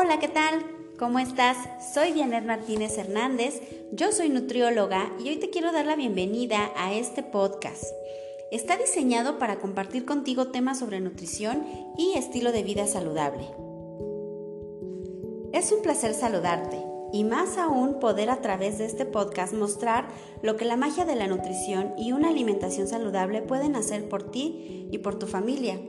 Hola, ¿qué tal? ¿Cómo estás? Soy Dianet Martínez Hernández, yo soy nutrióloga y hoy te quiero dar la bienvenida a este podcast. Está diseñado para compartir contigo temas sobre nutrición y estilo de vida saludable. Es un placer saludarte y más aún poder a través de este podcast mostrar lo que la magia de la nutrición y una alimentación saludable pueden hacer por ti y por tu familia.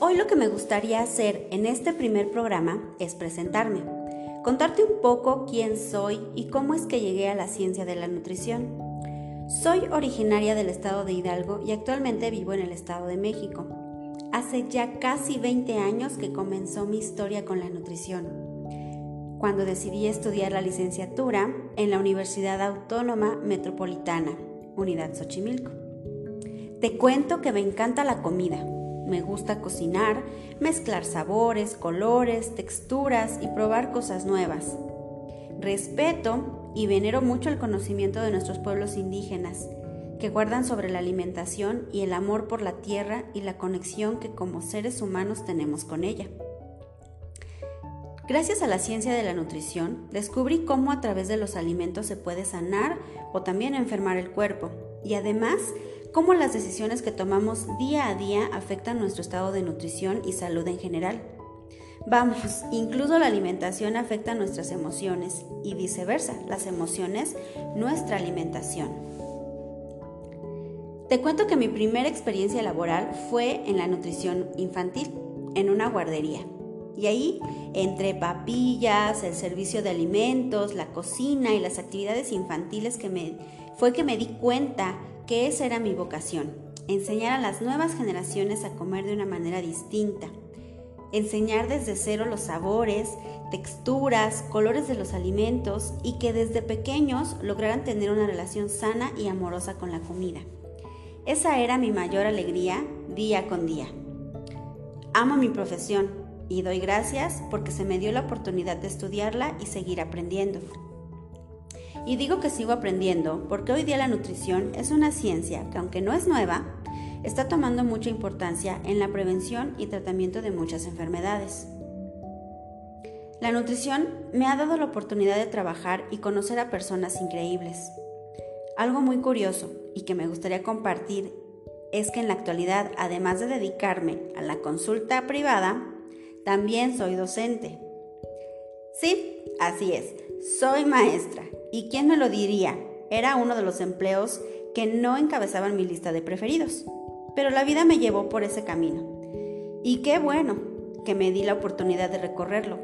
Hoy lo que me gustaría hacer en este primer programa es presentarme, contarte un poco quién soy y cómo es que llegué a la ciencia de la nutrición. Soy originaria del estado de Hidalgo y actualmente vivo en el estado de México. Hace ya casi 20 años que comenzó mi historia con la nutrición, cuando decidí estudiar la licenciatura en la Universidad Autónoma Metropolitana, Unidad Xochimilco. Te cuento que me encanta la comida, me gusta cocinar, mezclar sabores, colores, texturas y probar cosas nuevas. Respeto y venero mucho el conocimiento de nuestros pueblos indígenas, que guardan sobre la alimentación y el amor por la tierra y la conexión que como seres humanos tenemos con ella. Gracias a la ciencia de la nutrición, descubrí cómo a través de los alimentos se puede sanar o también enfermar el cuerpo y además cómo las decisiones que tomamos día a día afectan nuestro estado de nutrición y salud en general. Vamos, incluso la alimentación afecta nuestras emociones y viceversa, las emociones nuestra alimentación. Te cuento que mi primera experiencia laboral fue en la nutrición infantil, en una guardería. Y ahí, entre papillas, el servicio de alimentos, la cocina y las actividades infantiles fue que me di cuenta que esa era mi vocación, enseñar a las nuevas generaciones a comer de una manera distinta, enseñar desde cero los sabores, texturas, colores de los alimentos y que desde pequeños lograran tener una relación sana y amorosa con la comida. Esa era mi mayor alegría día con día. Amo mi profesión y doy gracias porque se me dio la oportunidad de estudiarla y seguir aprendiendo. Y digo que sigo aprendiendo porque hoy día la nutrición es una ciencia que aunque no es nueva, está tomando mucha importancia en la prevención y tratamiento de muchas enfermedades. La nutrición me ha dado la oportunidad de trabajar y conocer a personas increíbles. Algo muy curioso y que me gustaría compartir es que en la actualidad, además de dedicarme a la consulta privada, también soy docente. Sí, así es, soy maestra ¿Y quién me lo diría? Era uno de los empleos que no encabezaban mi lista de preferidos. Pero la vida me llevó por ese camino. Y qué bueno que me di la oportunidad de recorrerlo.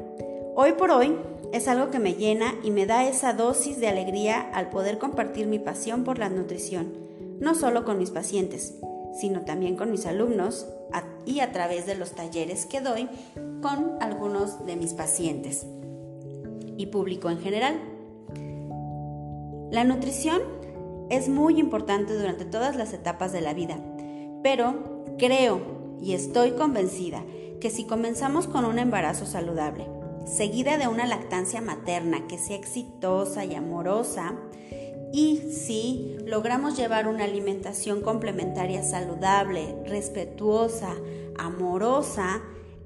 Hoy por hoy es algo que me llena y me da esa dosis de alegría al poder compartir mi pasión por la nutrición, no solo con mis pacientes, sino también con mis alumnos y a través de los talleres que doy con algunos de mis pacientes y público en general. La nutrición es muy importante durante todas las etapas de la vida, pero creo y estoy convencida que si comenzamos con un embarazo saludable, seguida de una lactancia materna que sea exitosa y amorosa, y si logramos llevar una alimentación complementaria saludable, respetuosa, amorosa,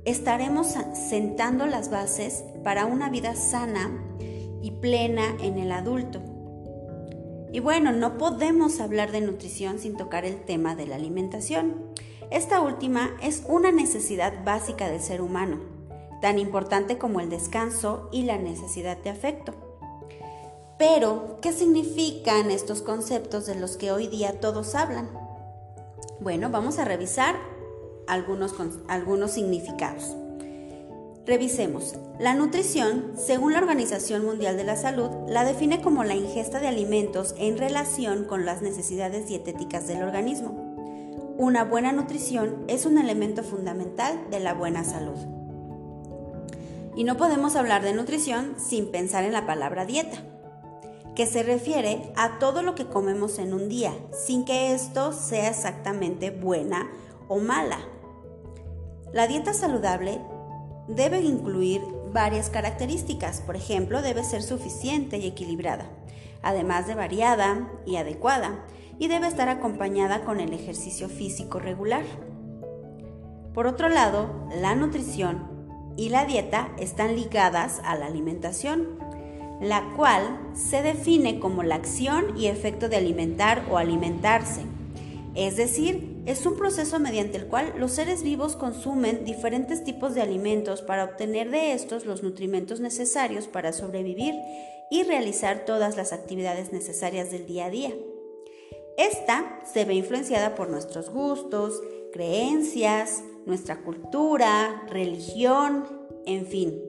estaremos sentando las bases para una vida sana y plena en el adulto. Y bueno, no podemos hablar de nutrición sin tocar el tema de la alimentación. Esta última es una necesidad básica del ser humano, tan importante como el descanso y la necesidad de afecto. Pero, ¿qué significan estos conceptos de los que hoy día todos hablan? Bueno, vamos a revisar algunos, algunos significados. Revisemos. La nutrición, según la Organización Mundial de la Salud, la define como la ingesta de alimentos en relación con las necesidades dietéticas del organismo. Una buena nutrición es un elemento fundamental de la buena salud. Y no podemos hablar de nutrición sin pensar en la palabra dieta, que se refiere a todo lo que comemos en un día, sin que esto sea exactamente buena o mala. La dieta saludable debe incluir varias características. Por ejemplo, debe ser suficiente y equilibrada, además de variada y adecuada, y debe estar acompañada con el ejercicio físico regular. Por otro lado, la nutrición y la dieta están ligadas a la alimentación, la cual se define como la acción y efecto de alimentar o alimentarse. Es decir, es un proceso mediante el cual los seres vivos consumen diferentes tipos de alimentos para obtener de estos los nutrimentos necesarios para sobrevivir y realizar todas las actividades necesarias del día a día. Esta se ve influenciada por nuestros gustos, creencias, nuestra cultura, religión, en fin.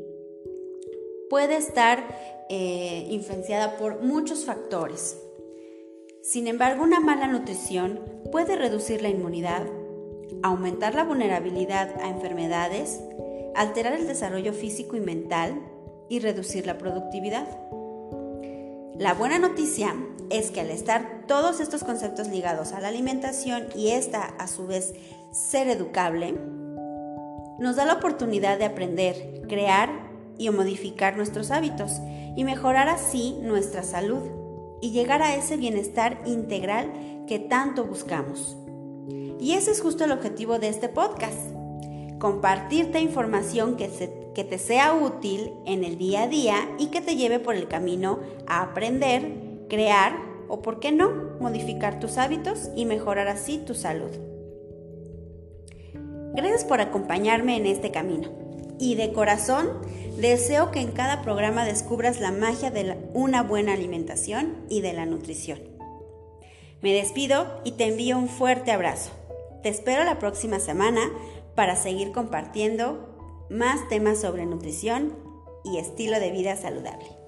Puede estar eh, influenciada por muchos factores. Sin embargo, una mala nutrición puede reducir la inmunidad, aumentar la vulnerabilidad a enfermedades, alterar el desarrollo físico y mental y reducir la productividad. La buena noticia es que al estar todos estos conceptos ligados a la alimentación y esta a su vez ser educable, nos da la oportunidad de aprender, crear y modificar nuestros hábitos y mejorar así nuestra salud y llegar a ese bienestar integral que tanto buscamos. Y ese es justo el objetivo de este podcast, compartirte información que, que te sea útil en el día a día y que te lleve por el camino a aprender, crear o, por qué no, modificar tus hábitos y mejorar así tu salud. Gracias por acompañarme en este camino y de corazón deseo que en cada programa descubras la magia de una buena alimentación y de la nutrición. Me despido y te envío un fuerte abrazo. Te espero la próxima semana para seguir compartiendo más temas sobre nutrición y estilo de vida saludable.